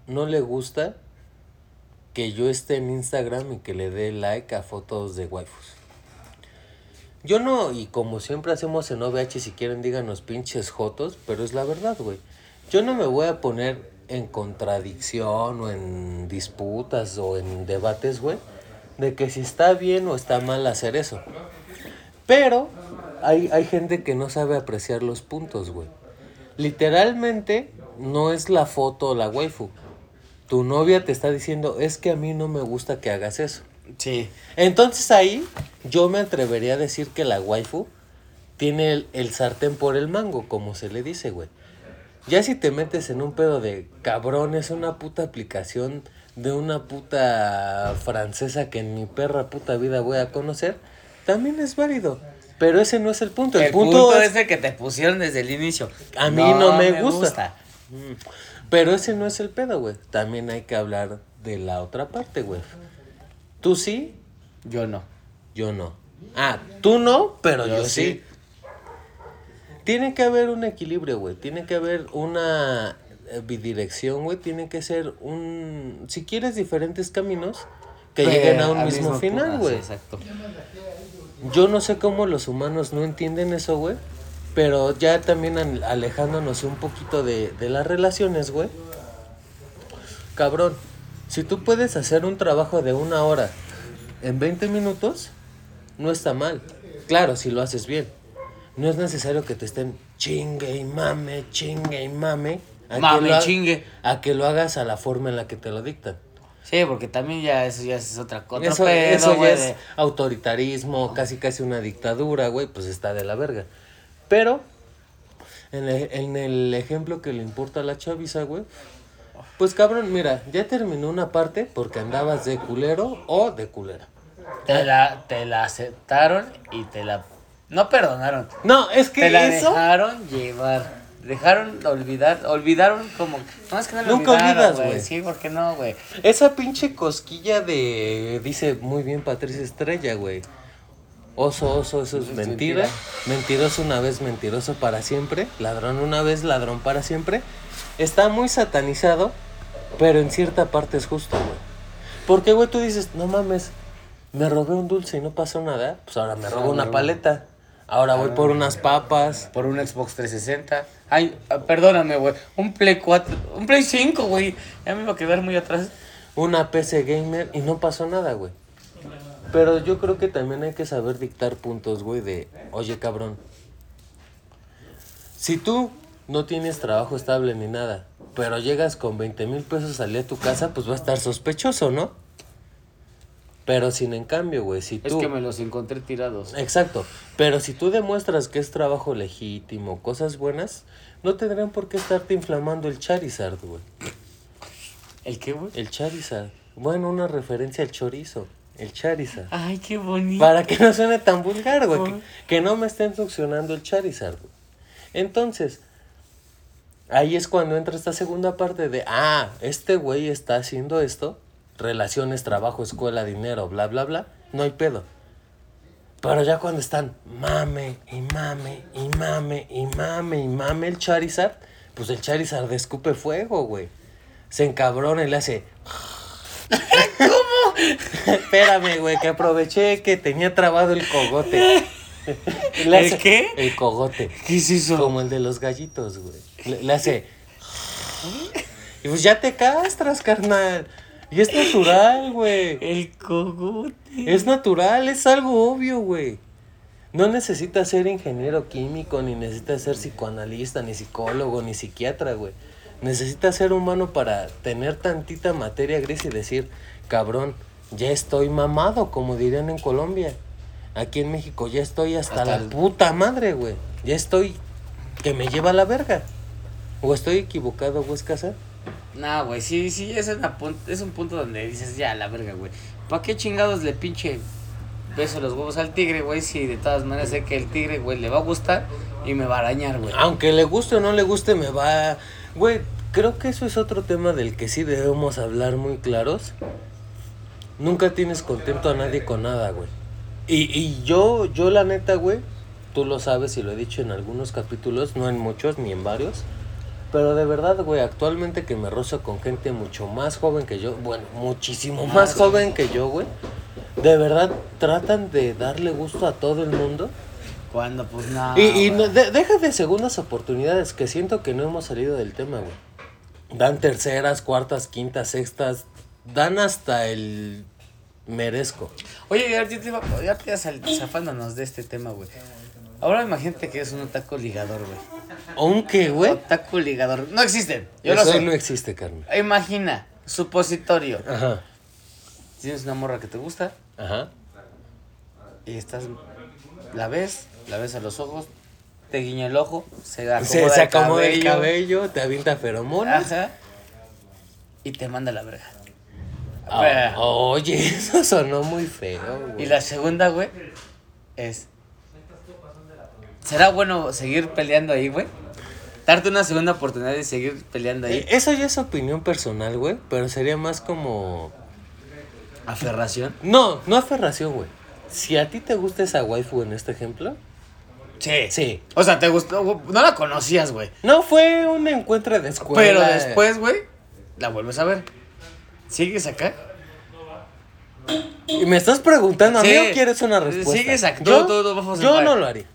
no le gusta que yo esté en Instagram y que le dé like a fotos de waifus. Yo no, y como siempre hacemos en OVH, si quieren díganos pinches jotos, pero es la verdad, güey. Yo no me voy a poner en contradicción o en disputas o en debates, güey, de que si está bien o está mal hacer eso. Pero hay, hay gente que no sabe apreciar los puntos, güey. Literalmente no es la foto o la waifu. Tu novia te está diciendo, es que a mí no me gusta que hagas eso. Sí. Entonces ahí yo me atrevería a decir que la waifu tiene el, el sartén por el mango, como se le dice, güey. Ya si te metes en un pedo de cabrón, es una puta aplicación de una puta francesa que en mi perra puta vida voy a conocer, también es válido. Pero ese no es el punto. El, El, punto, punto, es, el que te pusieron desde el inicio. A mí no me gusta. Pero ese no es el pedo, güey. También hay que hablar de la otra parte, güey. Tú sí, Yo no. yo no. Ah, tú no, pero yo, Yo sí. sí. Tiene que haber un equilibrio, güey. Tiene que haber una eh, bidirección, güey. Tiene que ser un... Si quieres diferentes caminos, que lleguen a un mismo final, ah, güey. exacto. Yo no sé cómo los humanos no entienden eso, güey. Pero ya también al- alejándonos un poquito de, de las relaciones, güey. Cabrón, si tú puedes hacer un trabajo de una hora en 20 minutos, no está mal. Claro, si lo haces bien. No es necesario que te estén chingue y mame, chingue y mame. a Mame ha- chingue. A que lo hagas a la forma en la que te lo dictan. Sí, porque también ya eso ya es otra cosa. Eso, eso ya es autoritarismo, casi casi una dictadura, güey, pues está de la verga. Pero, en el, en el ejemplo que le importa a la chaviza, güey, pues cabrón, mira, ya terminó una parte porque andabas de culero o de culera. Te la, te la aceptaron y te la... No perdonaron. No, es que Te la eso... dejaron llevar. Dejaron olvidar, olvidaron como... No, es que no lo Nunca olvidaron, olvidas, güey. güey. Sí, ¿por qué no, güey? Esa pinche cosquilla de... Dice muy bien Patricia Estrella, güey. Oso, oso, eso es mentira. Mentiroso una vez, mentiroso para siempre. Ladrón una vez, ladrón para siempre. Está muy satanizado, pero en cierta parte es justo, güey. Porque, güey, tú dices, no mames, me robé un dulce y no pasó nada. Pues ahora me robo Ah, una paleta. Ahora voy por unas papas. Por un Xbox 360. Ay, ah, perdóname, güey. Un Play 4, un Play 5, güey. Ya me iba a quedar muy atrás. una PC gamer y no pasó nada, güey. Pero yo creo que también hay que saber dictar puntos, güey, de, oye, cabrón, si tú no tienes trabajo estable ni nada, pero llegas con 20 mil pesos a salir a tu casa, pues va a estar sospechoso, ¿no? Pero sin en cambio, güey, si Es tú... que me los encontré tirados. Exacto, pero si tú demuestras que es trabajo legítimo, cosas buenas, no tendrán por qué estarte inflamando el Charizard, güey. ¿El qué, güey? El Charizard. Bueno, una referencia al chorizo. El Charizard. Ay, qué bonito. Para que no suene tan vulgar, güey. Que, que no me estén succionando el Charizard, güey. Entonces, ahí es cuando entra esta segunda parte de, ah, este güey está haciendo esto. Relaciones, trabajo, escuela, dinero, bla, bla, bla. No hay pedo. Pero ya cuando están mame y mame y mame y mame y mame el Charizard, pues el Charizard escupe fuego, güey. Se encabrona y le hace. ¿Cómo? Espérame, güey, que aproveché que tenía trabado el cogote. Le ¿El qué? El cogote. ¿Qué es eso? Como el de los gallitos, güey. Le, le hace. Y pues ya te castras, carnal. Y es natural, güey. El cogote. Es natural, es algo obvio, güey. No necesitas ser ingeniero químico, ni necesitas ser psicoanalista, ni psicólogo, ni psiquiatra, güey. Necesitas ser humano para tener tantita materia gris y decir, cabrón, ya estoy mamado, como dirían en Colombia. Aquí en México ya estoy hasta, Hasta la el- puta madre, güey. Ya estoy que me lleva a la verga. ¿O estoy equivocado, güey, casa? No, güey, sí, sí, es, una es un punto donde dices, ya, la verga, güey. ¿Para qué chingados le pinche beso los huevos al tigre, güey? Si de todas maneras sé que el tigre, güey, le va a gustar y me va a arañar, güey. Aunque le guste o no le guste, me va. Güey, creo que eso es otro tema del que sí debemos hablar muy claros. Nunca tienes contento a nadie con nada, güey. Y, y yo, yo la neta, güey, tú lo sabes y lo he dicho en algunos capítulos, no en muchos ni en varios. Pero de verdad, güey, actualmente que me rozo con gente mucho más joven que yo, bueno, muchísimo más joven que yo, güey. De verdad, tratan de darle gusto a todo el mundo. Cuando, pues, no. Y, y no- de- deja de segundas oportunidades, que siento que no hemos salido del tema, güey. Dan terceras, cuartas, quintas, sextas. Dan hasta el merezco. Oye, ya, ya te iba, ya te ibas sal- zafándonos de este tema, güey. Ahora imagínate que es un otaku ligador, güey. Aunque, güey. Otaku ligador. No existen. Yo Eso lo sé. no existe, carnal. Imagina, supositorio. Ajá. Tienes una morra que te gusta Ajá. y estás. La ves, la ves a los ojos, te guiña el ojo, se acomoda, Se, se acomoda el cabello, cabello, te avienta feromonas. Ajá. Y te manda a la verga. Ah, Pero- oye, eso sonó muy feo, güey. Y la segunda, güey, es. ¿Será bueno seguir peleando ahí, güey? darte una segunda oportunidad de seguir peleando ahí. Eh, Eso ya es opinión personal, güey, pero sería más como... Aferración. No, no aferración, güey. Si a ti te gusta esa waifu en este ejemplo, Sí. sí. O sea, te gustó, no la conocías, güey. No fue un encuentro de escuela. Pero después, güey, la vuelves a ver. ¿Sigues acá? ¿Y me estás preguntando a mí Sí. o quieres una respuesta? Sigues acá. Yo, a yo no lo haría.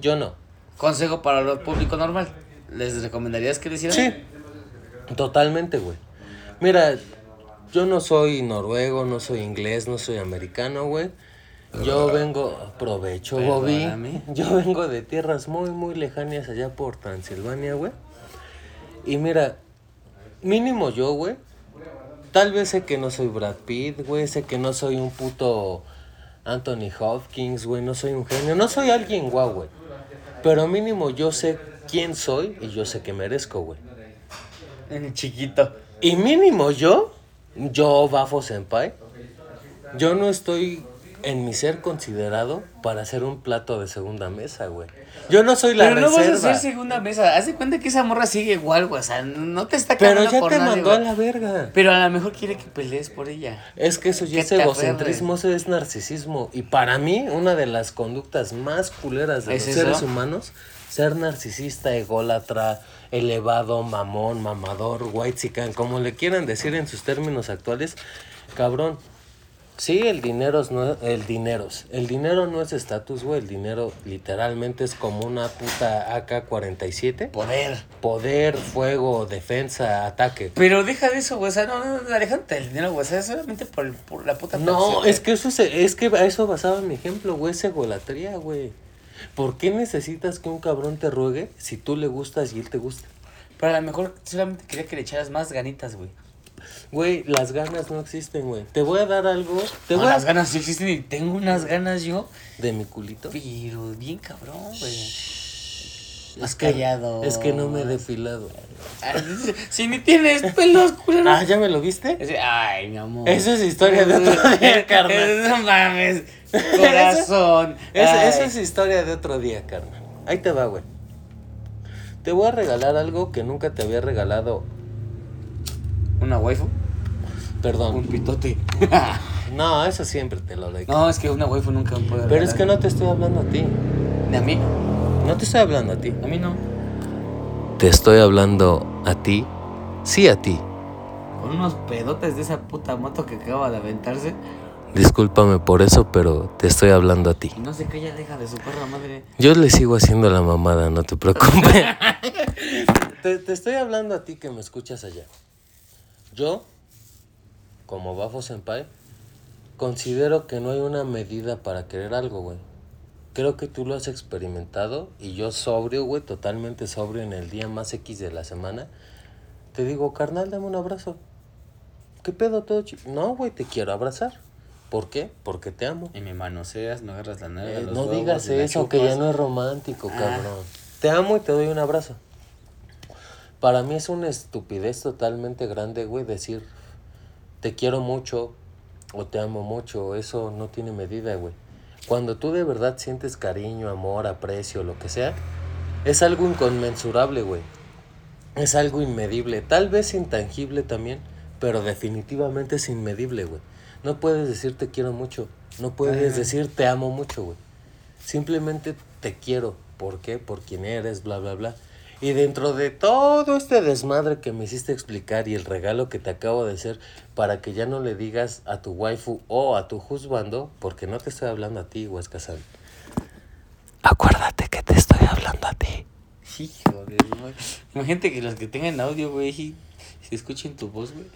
Yo no. Consejo para el público normal. ¿Les recomendarías que lo hicieran? Sí. Totalmente, güey. Mira, yo no soy noruego, no soy inglés, no soy americano, güey. Yo vengo, aprovecho, Bobby. Yo vengo de tierras muy, muy lejanas allá por Transilvania, güey. Y mira, mínimo yo, güey. Tal vez sé que no soy Brad Pitt, güey. Sé que no soy un puto Anthony Hopkins, güey. No soy un genio. No soy alguien guau, güey. Pero mínimo yo sé quién soy y yo sé que merezco, güey. En chiquito. Y mínimo yo, yo, Bafo Senpai, yo no estoy en mi ser considerado para hacer un plato de segunda mesa, güey. Yo no soy la Pero no vas a hacer segunda mesa. Haz de cuenta que esa morra sigue igual, güey. O sea, no te está pero ya por te nadie, mandó a la verga. Pero a lo mejor quiere que pelees por ella. Es que eso ya es egocentrismo, eso es narcisismo. Y para mí, una de las conductas más culeras de ¿Es los eso? seres humanos, ser narcisista, ególatra, elevado, mamón, mamador, white como le quieran decir en sus términos actuales, cabrón. Sí, el dinero es no el dineros. El dinero no es estatus, güey. El dinero literalmente es como una puta AK-47. Poder. Poder, fuego, defensa, ataque. Pero deja de eso, güey. O sea, no, no, no, alejante del dinero, güey. O sea, solamente por, el- por la puta No, es que eso es, es que a eso basaba mi ejemplo, güey, es egolatría, güey. ¿Por qué necesitas que un cabrón te ruegue si tú le gustas y él te gusta? Pero a lo mejor solamente quería que le echaras más ganitas, güey. Güey, las ganas no existen, güey. Te voy a dar algo, te No, voy a... las ganas sí existen y tengo unas ganas yo. de mi culito. Pero bien cabrón, güey. Que, callado. es que no me he depilado. Ay, Si ni tienes pelos, culero. Ah, ¿ya me lo viste? Ay, mi amor. Esa es historia de otro día, carnal. No mames. Corazón. Es- Ay. esa es historia de otro día, carnal. Ahí te va, güey. Te voy a regalar algo que nunca te había regalado. ¿Una waifu? Perdón. Un pitote. No, eso siempre te lo doy. no, es que una waifu nunca me puede Pero es que no te estoy hablando a ti. Ni a mí. No te estoy hablando a ti. A mí no. Te estoy hablando a ti. Sí, a ti. Con unos pedotes de esa puta moto que acaba de aventarse. Discúlpame por eso, pero te estoy hablando a ti. No se calla, deja de su perra madre. Yo le sigo haciendo la mamada, no te preocupes. te, te estoy hablando a ti que me escuchas allá. Yo, como Bafo Senpai, considero que no hay una medida para querer algo, güey. Creo que tú lo has experimentado y yo sobrio, güey, totalmente sobrio en el día más X de la semana. Te digo, carnal, dame un abrazo. ¿Qué pedo todo chi-?" No, güey, te quiero abrazar. ¿Por qué? Porque te amo. Y me manoseas, me agarras la nalga, Eh, no digas eso, que ya no es romántico, Ah. cabrón. Te amo y te doy un abrazo. Para mí es una estupidez totalmente grande, güey, decir te quiero mucho o te amo mucho. Eso no tiene medida, güey. Cuando tú de verdad sientes cariño, amor, aprecio, lo que sea, es algo inconmensurable, güey. Es algo inmedible, tal vez intangible también, pero definitivamente es inmedible, güey. No puedes decir te quiero mucho, no puedes decir te amo mucho, güey. Simplemente te quiero, ¿por qué? Por quién eres, bla, bla, bla. Y dentro de todo este desmadre que me hiciste explicar y el regalo que te acabo de hacer para que ya no le digas a tu waifu o a tu juzgando, porque no te estoy hablando a ti, Huescasán. Acuérdate que te estoy hablando a ti. Hijo de. Imagínate que los que tengan audio, güey, y se escuchen tu voz, güey.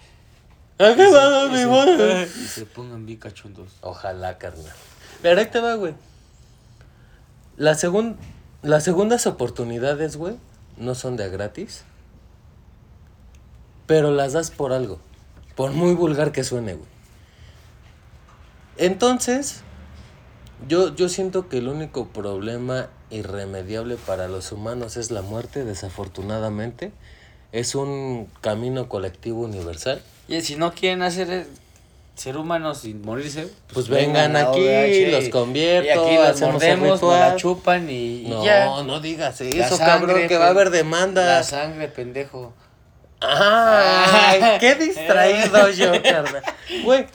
¿A qué va, mi se- voz? Y se pongan bien cachondos. Ojalá, carnal. Pero ahí te va, güey. La segun- las segundas oportunidades, güey, no son de a gratis. Pero las das por algo. Por muy vulgar que suene, güey. Entonces, yo, yo siento que el único problema irremediable para los humanos es la muerte, desafortunadamente. Es un camino colectivo universal. Y si no quieren hacer, ser humano sin morirse. Pues vengan a aquí, OVH los convierto, Y aquí los hacemos mordemos, nos la chupan y, y No, ya. no digas La eso, sangre, cabrón, que va a haber La demandas. sangre, pendejo. Ay, qué distraído yo, carnal. Güey.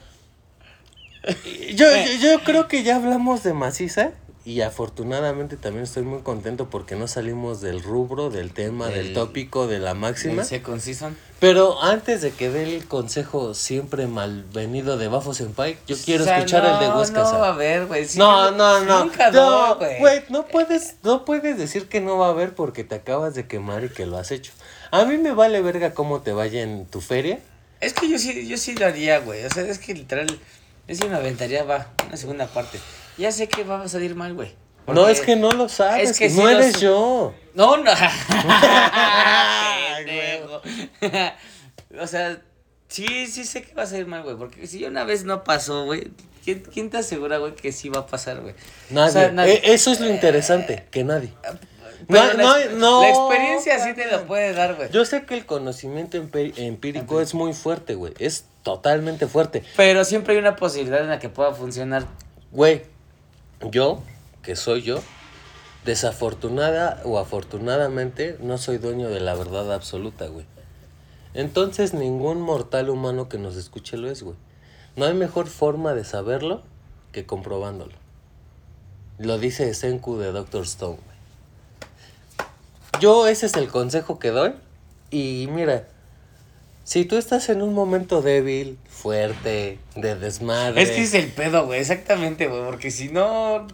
Yo, yo, yo creo que ya hablamos de maciza y afortunadamente también estoy muy contento porque no salimos del rubro, del tema, del, Del- tópico, de la máxima. Second Season. Pero antes de que dé el consejo siempre malvenido de Bafo Senpai, yo quiero O sea, escuchar el de no, Huesca. No, a ver, güey. No, no, no. Nunca no, no, güey. güey, no puedes, no puedes decir que no va a haber porque te acabas de quemar y que lo has hecho. A mí me vale verga cómo te vaya en tu feria. Es que yo sí, yo sí lo haría, güey. O sea, es que literal, yo sí me aventaría, va, una segunda parte. Ya sé que va a salir mal, güey. No, es que no lo sabes, es que no eres yo. No, no. O sea, sí, sí sé que va a salir mal, güey. Porque si una vez no pasó, güey, ¿quién, quién te asegura, güey, que sí va a pasar, güey? Nadie. O sea, nadie. E- eso es lo interesante, que nadie. Pero No, la, no, no, la experiencia sí te lo puede dar, güey. Yo sé que el conocimiento empírico es muy fuerte, güey. Es totalmente fuerte. Pero siempre hay una posibilidad en la que pueda funcionar. Güey, yo, que soy yo, desafortunada o afortunadamente, no soy dueño de la verdad absoluta, güey. Entonces ningún mortal humano que nos escuche lo es, güey. No hay mejor forma de saberlo que comprobándolo. Lo dice Senku de Doctor Stone, güey. Yo ese es el consejo que doy. Y mira, si tú estás en un momento débil, fuerte, de desmadre. Es que es el pedo, güey, exactamente, güey, porque si no,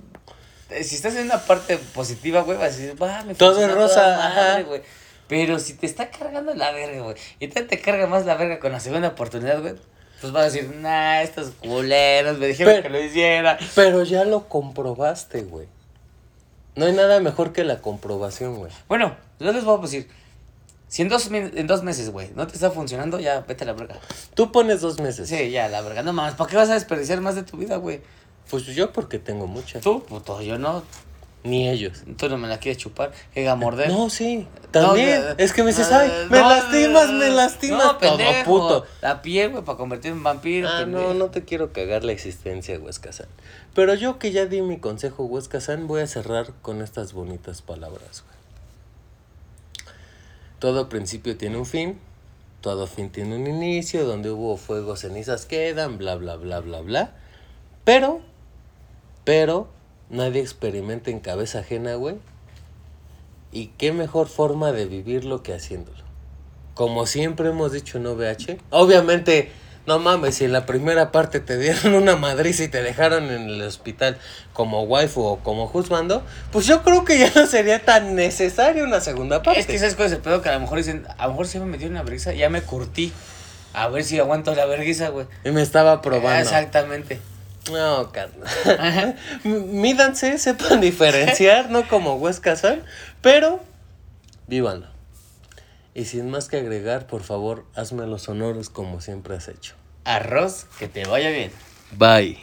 eh, si estás en una parte positiva, güey, vas a decir, va, me Todo es rosa, güey. Pero si te está cargando la verga, güey, y te, te carga más la verga con la segunda oportunidad, güey, pues vas a decir, nah, estos culeros me dijeron Pero- que lo hiciera. Pero ya lo comprobaste, güey. No hay nada mejor que la comprobación, güey. Bueno, yo les voy a decir, si en dos, en dos meses, güey, no te está funcionando, ya vete a la verga. Tú pones dos meses. Sí, ya, la verga, no mames, ¿para qué vas a desperdiciar más de tu vida, güey? Pues yo porque tengo muchas. Tú, puto, yo no, Ni ellos. tú no me la quieres chupar, llega a morder. No, sí. También. No, es que me dices, no, ay, me no, lastimas, me lastimas. no, todo pendejo. puto. La piel, güey, para convertirme en vampiro. Ah, pendejo. no, no te quiero cagar la existencia, Huesca-san. Pero yo que ya di mi consejo, Huesca-san, voy a cerrar con estas bonitas palabras, güey. Todo principio tiene un fin, todo fin tiene un inicio, donde hubo fuego, cenizas quedan, bla, bla, bla, bla, bla. Pero, pero, nadie experimenta en cabeza ajena, güey. Y qué mejor forma de vivirlo que haciéndolo. Como siempre hemos dicho en OVH. Obviamente, no mames, si en la primera parte te dieron una madriz y te dejaron en el hospital como waifu o como juzgando, pues yo creo que ya no sería tan necesaria una segunda parte. Es que sabes cuál es el pedo que a lo mejor dicen, a lo mejor se me metió una brisa, ya me curtí. A ver si aguanto la vergüenza, güey. Y me estaba probando. Exactamente. No, carnal. Mídanse, sepan diferenciar, no como Huesca San, pero vívanlo. Y sin más que agregar, por favor, hazme los honores como siempre has hecho. Arroz, que te vaya bien. Bye.